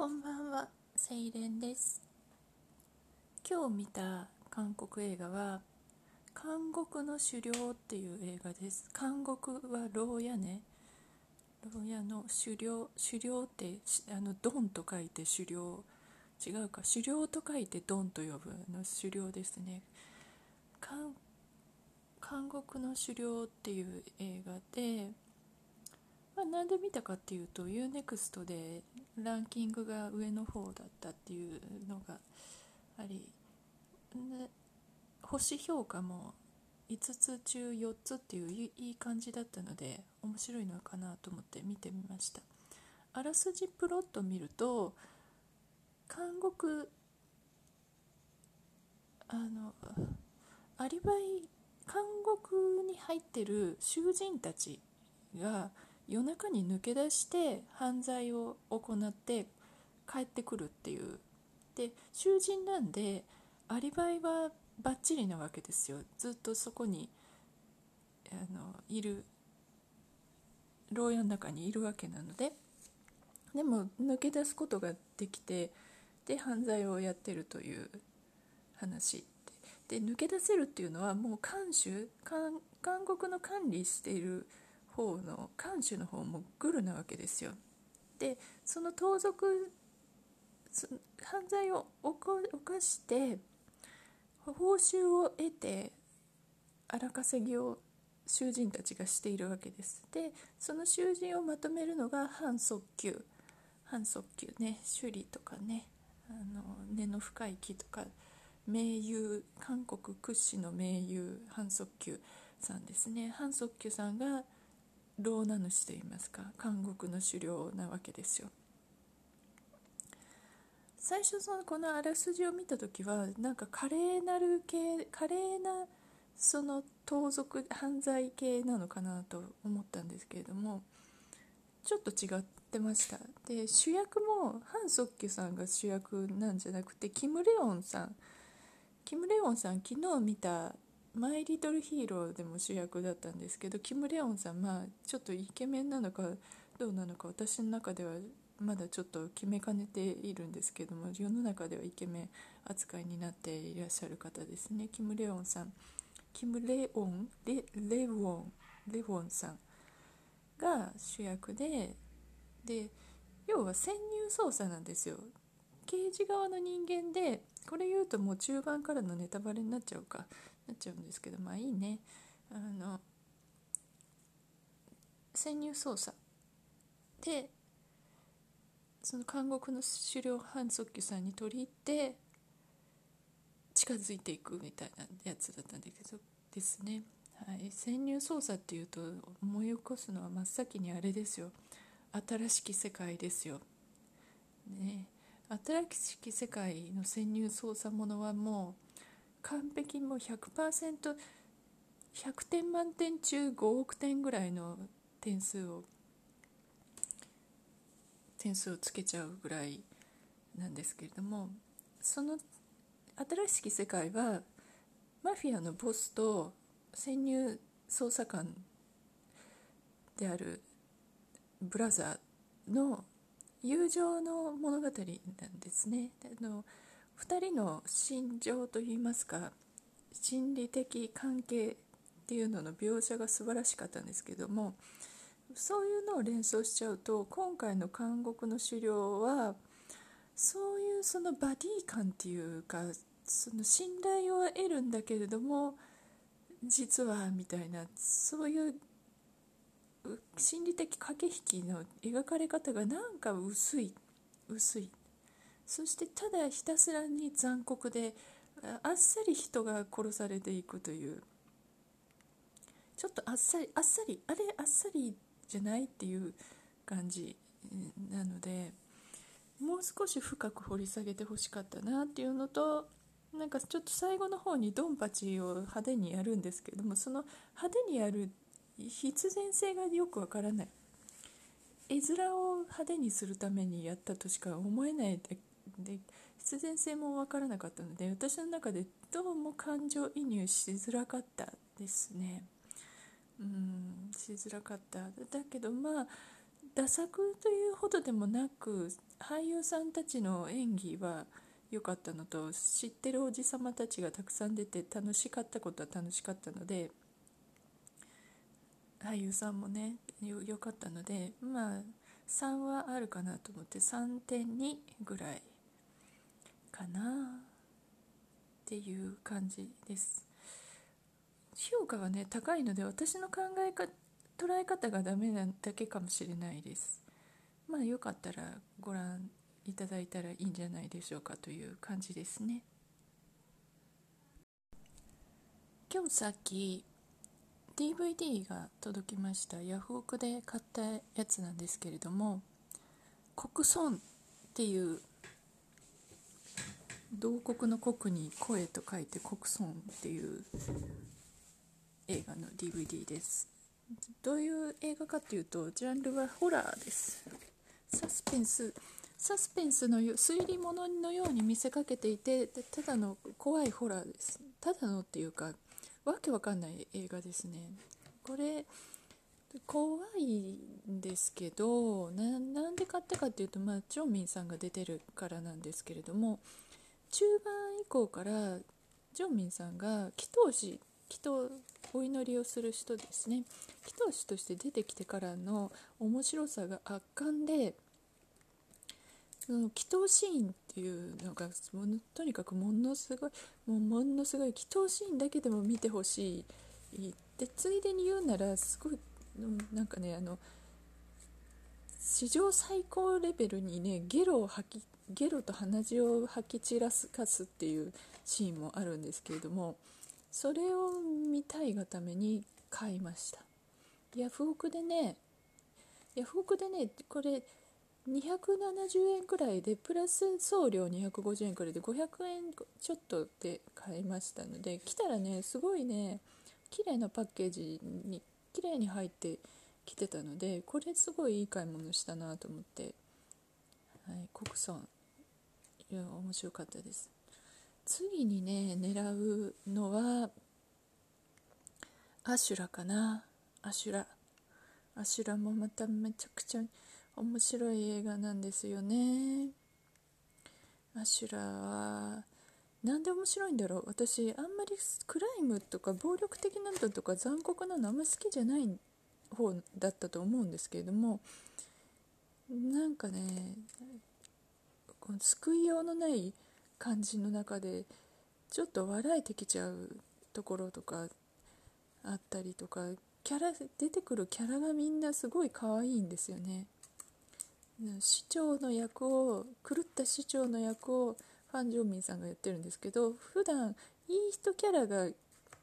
こんばんは、セイレンです。今日見た韓国映画は、監獄の狩猟っていう映画です。監獄は牢屋ね。牢屋の狩猟、狩猟ってあのドンと書いて狩猟。違うか、狩猟と書いてドンと呼ぶの狩猟ですね。監獄の狩猟っていう映画で、まあ、なんで見たかっていうと UNEXT でランキングが上の方だったっていうのがあり星評価も5つ中4つっていういい感じだったので面白いのかなと思って見てみました。あらすじプロット見ると監獄あのアリバイ監獄に入ってる囚人たちが夜中に抜け出して犯罪を行って帰ってくるっていう。で囚人なんでアリバイはバッチリなわけですよ。ずっとそこにあのいる牢屋の中にいるわけなので。でも抜け出すことができてで犯罪をやってるという話。で抜け出せるっていうのはもう監守監獄の管理している方の監守の方もグルなわけですよ。でその盗賊そ犯罪を犯犯して報酬を得て荒稼ぎを囚人たちがしているわけです。でその囚人をまとめるのが反速球反速球ね。首里とかね。あの根の深い木とか。名優韓国屈指の名優反速球さんですね。反速球さんが牢名主といいますか？監獄の狩猟なわけですよ。最初そのこのあらすじを見た時はなんか華麗なる系華麗なその盗賊犯罪系なのかなと思ったんですけれどもちょっと違ってました。で主役もハン・ソッキュさんが主役なんじゃなくてキム・レオンさん。キム・レオンさん昨日見た「マイ・リトル・ヒーロー」でも主役だったんですけどキム・レオンさんまあちょっとイケメンなのかどうなのか私の中ではまだちょっと決めかねているんですけども世の中ではイケメン扱いになっていらっしゃる方ですね。キム・レオンさん。キム・レオンレレウォンレウォンさんが主役でで要は潜入捜査なんですよ。刑事側の人間でこれ言うともう中盤からのネタバレになっちゃうか。なっちゃうんですけどまあいいね。あの潜入捜査でその監獄の狩猟反則球さんに取り入って近づいていくみたいなやつだったんだけどですね、はい、潜入捜査っていうと思い起こすのは真っ先にあれですよ。新しき世界ですよ、ね、新しき世界の潜入捜査ものはもう完璧もう 100%100 点満点中5億点ぐらいの点数を点数をつけちゃうぐらいなんですけれどもその新しき世界はマフィアのボスと潜入捜査官であるブラザーの友情の物語なんですね。あの2人の心情といいますか心理的関係っていうのの描写が素晴らしかったんですけどもそういうのを連想しちゃうと今回の監獄の狩猟はそういうそのバディ感っていうかその信頼を得るんだけれども実はみたいなそういう心理的駆け引きの描かれ方がなんか薄い薄い。そしてただひたすらに残酷であっさり人が殺されていくという。ちょっとあっさりあっさりあれあっさりじゃないっていう感じなのでもう少し深く掘り下げてほしかったなっていうのとなんかちょっと最後の方にドンパチを派手にやるんですけどもその派手にやる必然性がよくわからない。絵面を派手にするためにやったとしか思えないで必然性もわからなかったので私の中でどうも感情移入しづらかったですね。うんしづらかった。だけどまあダ作というほどでもなく俳優さんたちの演技は良かったのと知ってるおじさまたちがたくさん出て楽しかったことは楽しかったので俳優さんもね良かったのでまあ3はあるかなと思って3.2ぐらいかなっていう感じです。評価はね高いので私の考えか捉え方がダメなだけかもしれないです。まあよかったらご覧いただいたらいいんじゃないでしょうかという感じですね。今日さっき DVD が届きましたヤフオクで買ったやつなんですけれども「国村」っていう同国の国に声と書いて国村っていう映画の DVD です。どういう映画かっていうとジャンルはホラーです。サスペンス。サスペンスの推理物のように見せかけていてただの怖いホラーです。ただのっていうかわけわかんない映画ですね。これ怖いんですけどなんで買ったかっていうと、まあ、ジョンミンさんが出てるからなんですけれども中盤以降からジョンミンさんが祈祷師祈祷お祈りをする人ですね。祈祷師として出てきてからの面白さが圧巻でその祈祷シーンっていうのがものとにかくものすごいもうものすごい祈祷シーンだけでも見てほしいでついでに言うならすごいなんかねあの史上最高レベルにねゲロを吐きゲロと鼻血を吐き散らすかすっていうシーンもあるんですけれどもそれを見たいがために買いました。ヤフオクでねヤフオクでねこれ270円くらいでプラス送料250円くらいで500円ちょっとで買いましたので来たらねすごいね綺麗なパッケージに綺麗に入ってきてたのでこれすごいいい買い物したなと思って、はい、国村いや面白かったです。次にね狙うのはアシュラかな。アシュラ。アシュラもまためちゃくちゃ面白い映画なんですよね。アシュラはなんで面白いんだろう。私あんまりクライムとか暴力的なのとか残酷なのあんま好きじゃない方だったと思うんですけれども。なんかねこの救いようのない感じの中でちょっと笑えてきちゃうところとかあったりとかキャラ出てくるキャラがみんなすごい可愛いんですよね。市長の役を狂った市長の役をファン・ジョンミンさんがやってるんですけど普段いい人キャラが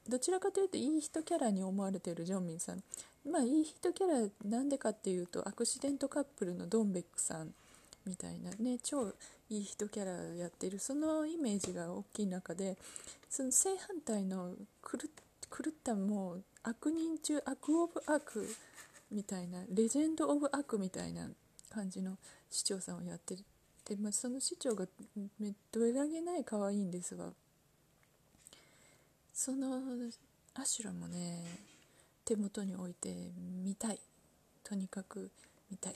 どちらかというといい人キャラに思われているジョンミンさん。まあいい人キャラなんでかっていうとアクシデントカップルのドンベックさんみたいな。ね超いい人キャラやってる。そのイメージが大きい中でその正反対の狂ったもう悪人中悪オブ悪みたいなレジェンド・オブ・悪みたいな感じの市長さんをやってで、まあ、その市長がどれだけない可愛いんですがそのアシュラもね手元に置いて見たい。とにかく見たい。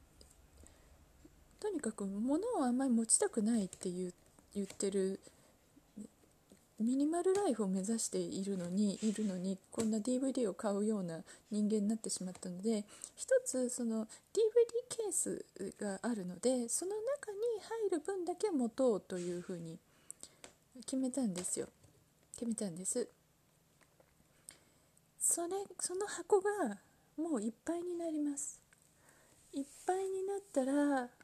とにかく物をあんまり持ちたくないって言言ってるミニマルライフを目指しているのにいるのにこんな DVD を買うような人間になってしまったので一つその DVD ケースがあるのでその中に入る分だけ持とうというふうに決めたんですよ。決めたんです。それその箱がもういっぱいになります。いっぱいになったら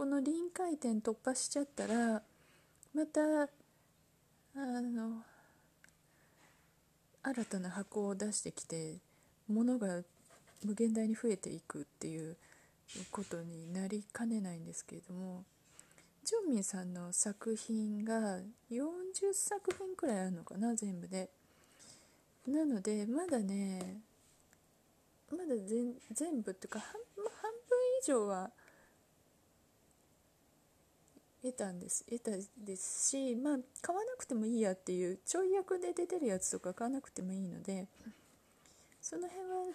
この臨界点突破しちゃったらまたあの新たな箱を出してきて物が無限大に増えていくっていうことになりかねないんですけれどもジョンミンさんの作品が40作品くらいあるのかな全部で。なのでまだねまだ全部っていうか半半分以上は得たんです得たですしまあ買わなくてもいいやっていうちょい役で出てるやつとか買わなくてもいいのでその辺は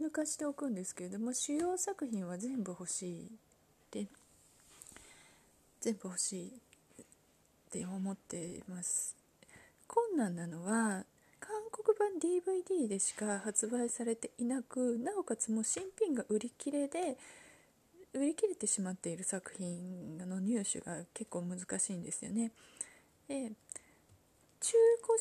抜かしておくんですけれども主要作品は全部欲しいで全部欲しいって思っています。困難なのは韓国版 DVD でしか発売されていなくなおかつもう新品が売り切れで売り切れてしまっている作品の入手が結構難しいんですよねで中古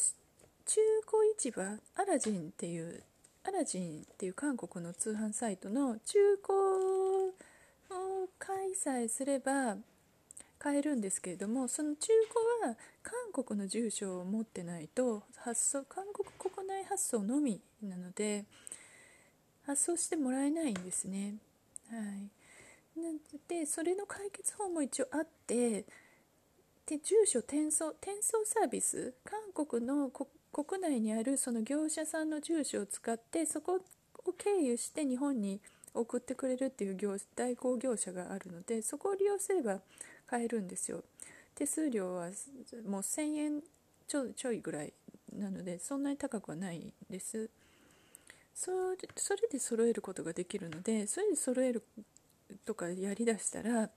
中古市場アラジンっていうアラジンっていう韓国の通販サイトの中古を開催すれば買えるんですけれどもその中古は韓国の住所を持ってないと発送韓国国内発送のみなので発送してもらえないんですね。はい、なでそれの解決法も一応あってで住所転送転送サービス韓国の国内にあるその業者さんの住所を使ってそこを経由して日本に送ってくれるっていう業代行業者があるのでそこを利用すれば買えるんですよ。手数料はもう1000円ちょちょいぐらいなのでそんなに高くはないです。それで揃えることができるのでそれで揃えるとかやりだしたら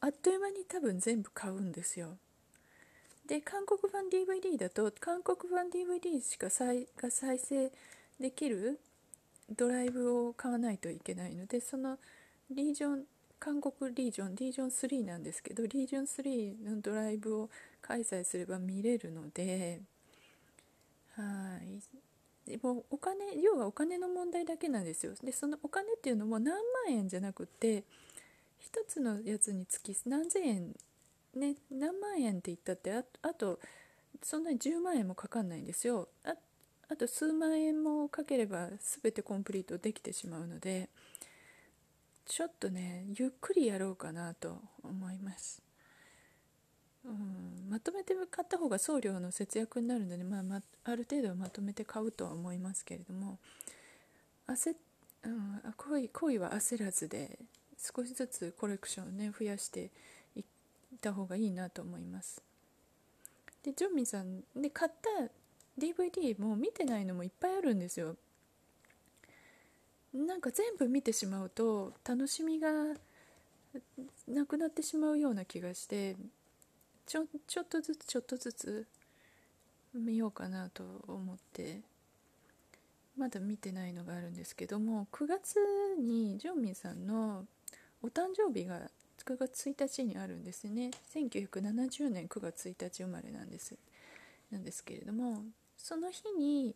あっという間に多分全部買うんですよ。で韓国版 DVD だと韓国版 DVD しか再が再生できるドライブを買わないといけないのでそのリージョン韓国リージョンリージョン3なんですけどリージョン3のドライブを開催すれば見れるのではい。でもお金要はお金の問題だけなんですよ。でそのお金っていうのも何万円じゃなくて1つのやつにつき何千円ね何万円って言ったってああとそんなに10万円もかかんないんですよ。ああと数万円もかければ全てコンプリートできてしまうのでちょっとねゆっくりやろうかなと思います、うん、まとめて買った方が送料の節約になるので、まあ、まある程度はまとめて買うとは思いますけれども焦、うん、恋恋は焦らずで少しずつコレクションをね増やしていった方がいいなと思います。でジョンミンさんで買った DVD も見てないのもいっぱいあるんですよ。なんか全部見てしまうと楽しみがなくなってしまうような気がしてちょちょっとずつちょっとずつ見ようかなと思ってまだ見てないのがあるんですけども9月にジョンミンさんのお誕生日が9月1日にあるんですね。1970年9月1日生まれなんです。なんですけれどもその日に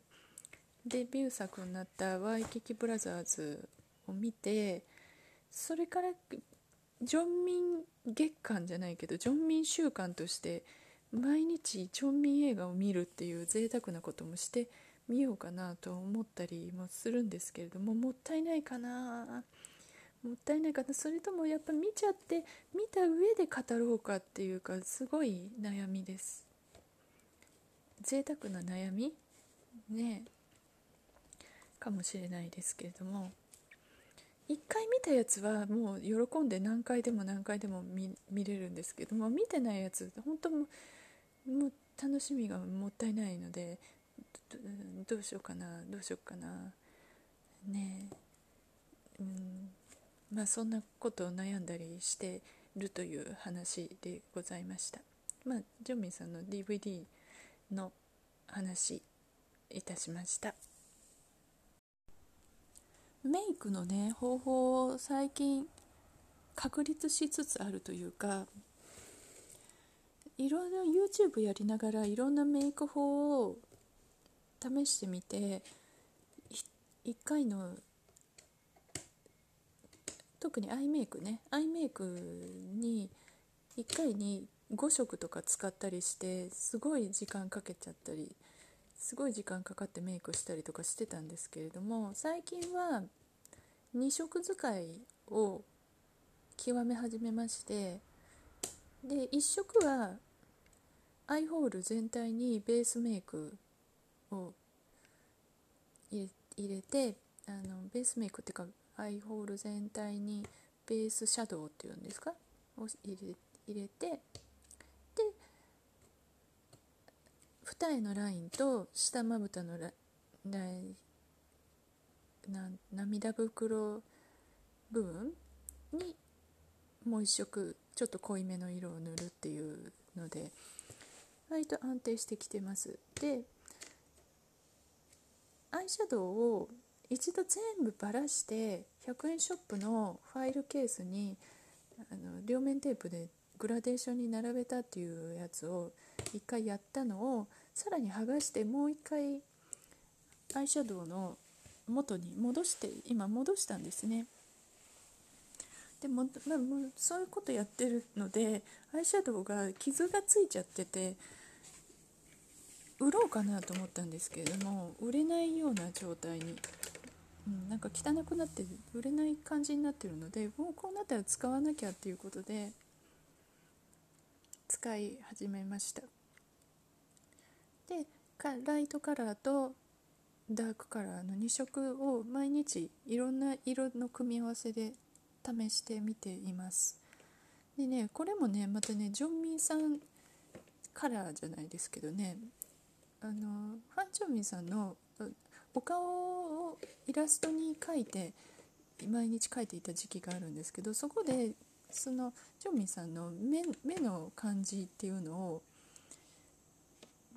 デビュー作になった「ワイキキブラザーズ」を見てそれからジョンミン月間じゃないけどジョンミン週間として毎日ジョンミン映画を見るっていう贅沢なこともしてみようかなと思ったりもするんですけれどももったいないかな。もったいないかな。それともやっぱ見ちゃって見た上で語ろうかっていうかすごい悩みです。贅沢な悩みねかもしれないですけれども。1回見たやつはもう喜んで何回でも何回でも見れるんですけども見てないやつ本当ももう楽しみがもったいないのでどうしようかなどうしようかなねえ、うん、まあそんなことを悩んだりしてるという話でございました。まあジョンミンさんの DVD の話いたしました。メイクのね方法を最近確立しつつあるというかいろんな YouTube やりながらいろんなメイク法を試してみて1回の特にアイメイクねアイメイクに1回に5色とか使ったりしてすごい時間かけちゃったりすごい時間かかってメイクしたりとかしてたんですけれども最近は2色使いを極め始めましてで1色はアイホール全体にベースメイクを入れてあのベースメイクっていうかアイホール全体にベースシャドウっていうんですか？を入れ入れてで二重のラインと下まぶたのライな涙袋部分にもう一色ちょっと濃いめの色を塗るっていうので割と安定してきてます。でアイシャドウを一度全部ばらして100円ショップのファイルケースにあの両面テープでグラデーションに並べたっていうやつを一回やったのをさらに剥がしてもう一回アイシャドウの元に戻して今戻したんですね。でも、まあ、もうそういうことやってるのでアイシャドウが傷がついちゃってて売ろうかなと思ったんですけれども売れないような状態に、うん、なんか汚くなって売れない感じになってるのでもうこうなったら使わなきゃっていうことで使い始めましたでライトカラーとダークカラーの2色を毎日いろんな色の組み合わせで試してみています。でねこれもねまたねジョンミンさんカラーじゃないですけどねあのファン・ジョンミンさんのお顔をイラストに描いて毎日描いていた時期があるんですけどそこでそのジョンミンさんの目目の感じっていうのを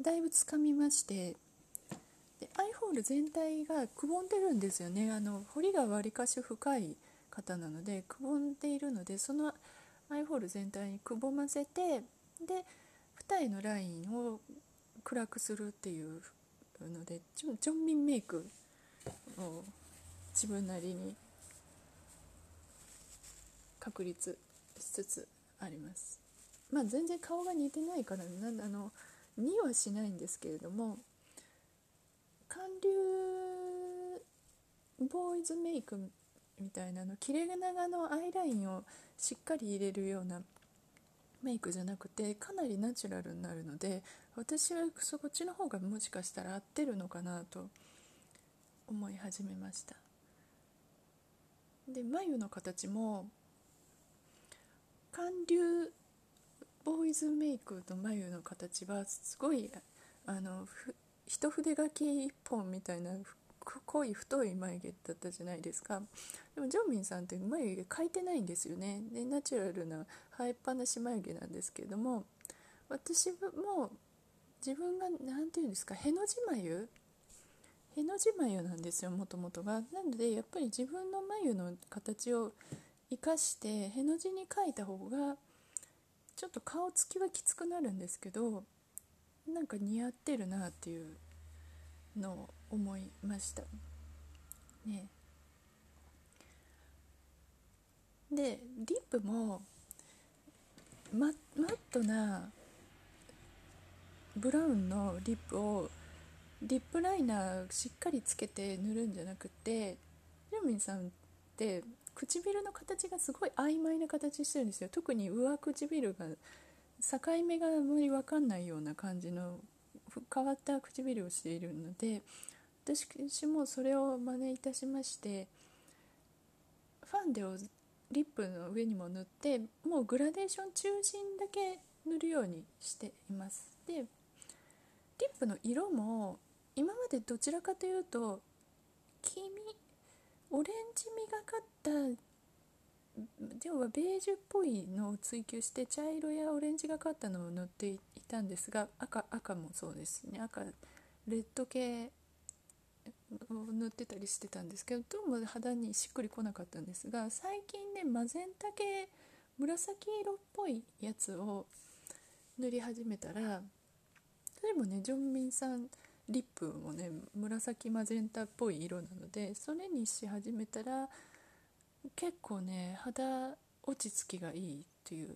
だいぶつかみましてでアイホール全体がくぼんでるんですよね。あの彫りがわりかし深い方なのでくぼんでいるのでそのアイホール全体にくぼませてで二重のラインを暗くするっていうのでジョンミンメイクを自分なりに確立しつつあります。まあ全然顔が似てないからなあの似はしないんですけれども韓流ボーイズメイクみたいなの切れ長のアイラインをしっかり入れるようなメイクじゃなくてかなりナチュラルになるので私はそっちの方がもしかしたら合ってるのかなと思い始めました。で眉の形も韓流ボーイズメイクの眉の形はすごいあの一筆書き一本みたいな濃い太い眉毛だったじゃないですか。でもジョンミンさんって眉毛描いてないんですよね。でナチュラルな生えっぱなし眉毛なんですけれども私も自分が何て言うんですかへの字眉？への字眉なんですよもともとが。なのでやっぱり自分の眉の形を生かしてへの字に描いた方がちょっと顔つきはきつくなるんですけどなんか似合ってるなっていうのを思いました。ね。でリップもママットなブラウンのリップをリップライナーしっかりつけて塗るんじゃなくてジョミンさんって唇の形がすごい曖昧な形してるんですよ。特に上唇が境目があまり分かんないような感じの変わった唇をしているので私もそれを真似いたしましてファンデをリップの上にも塗ってもうグラデーション中心だけ塗るようにしています。でリップの色も今までどちらかというと黄身オレンジみがかった要はベージュっぽいのを追求して茶色やオレンジがかったのを塗っていたんですが赤赤もそうですね。赤レッド系を塗ってたりしてたんですけどどうも肌にしっくりこなかったんですが最近ねマゼンタ系紫色っぽいやつを塗り始めたらでもねジョンミンさんリップもね紫マゼンタっぽい色なのでそれにし始めたら結構ね肌落ち着きがいいっていう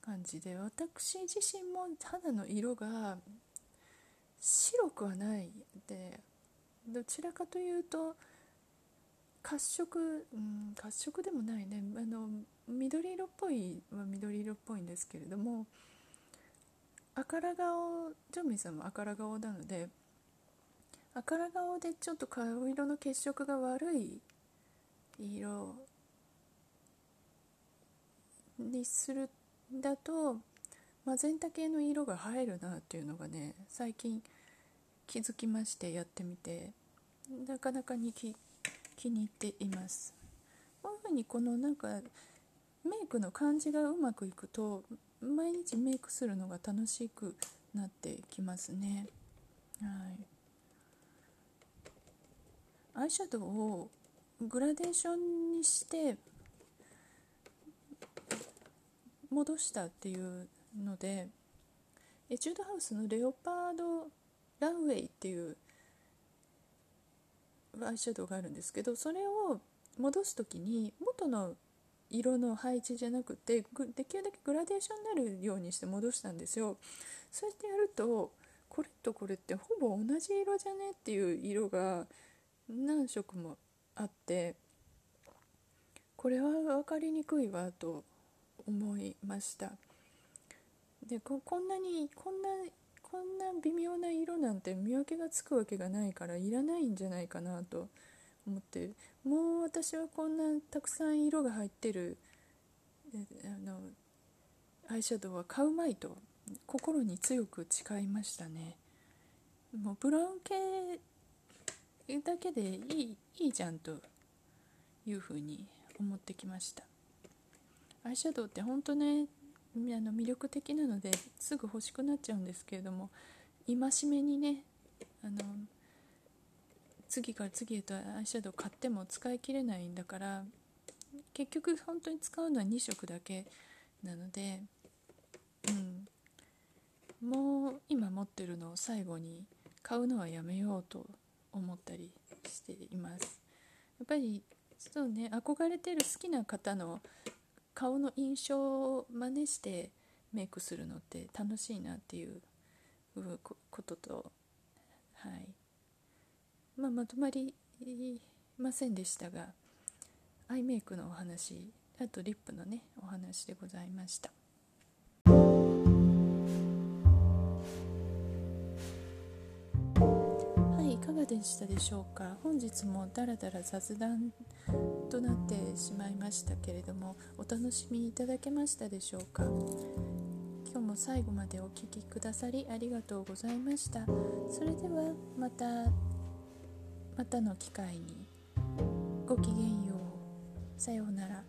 感じで私自身も肌の色が白くはないでどちらかというと褐色、うん、褐色でもないね。あの緑色っぽいは緑色っぽいんですけれども赤ら顔ジョンミンさんも赤ら顔なので赤ら顔でちょっと顔色の血色が悪い色にするだとマゼンタ系の色が映えるなっていうのがね最近気づきましてやってみてなかなかに気気に入っています。こういうふうにこのなんかメイクの感じがうまくいくと毎日メイクするのが楽しくなってきますね。はい。アイシャドウをグラデーションにして戻したっていうのでエチュードハウスのレオパードランウェイっていうアイシャドウがあるんですけどそれを戻す時に元の色の配置じゃなくてできるだけグラデーションになるようにして戻したんですよ。そうやってやるとこれとこれってほぼ同じ色じゃねっていう色が何色もあってこれは分かりにくいわと思いました。でこんなにこんなこんな微妙な色なんて見分けがつくわけがないからいらないんじゃないかなと思ってもう私はこんなたくさん色が入ってるあのアイシャドウは買うまいと心に強く誓いましたね。もうブラウン系だけでいいいいじゃんというふうに思ってきました。アイシャドウって本当ねあの魅力的なのですぐ欲しくなっちゃうんですけれども戒めにねあの次から次へとアイシャドウ買っても使い切れないんだから結局本当に使うのは2色だけなので、うん、もう今持ってるのを最後に買うのはやめようと思ったりしています。やっぱりそうね憧れてる好きな方の顔の印象を真似してメイクするのって楽しいなっていうことと、はい。まあ、まとまりませんでしたがアイメイクのお話あとリップのねお話でございました。はいいかがでしたでしょうか？本日もダラダラ雑談となってしまいましたけれどもお楽しみいただけましたでしょうか？今日も最後までお聴きくださりありがとうございました。それではまた。またの機会にごきげんよう。さようなら。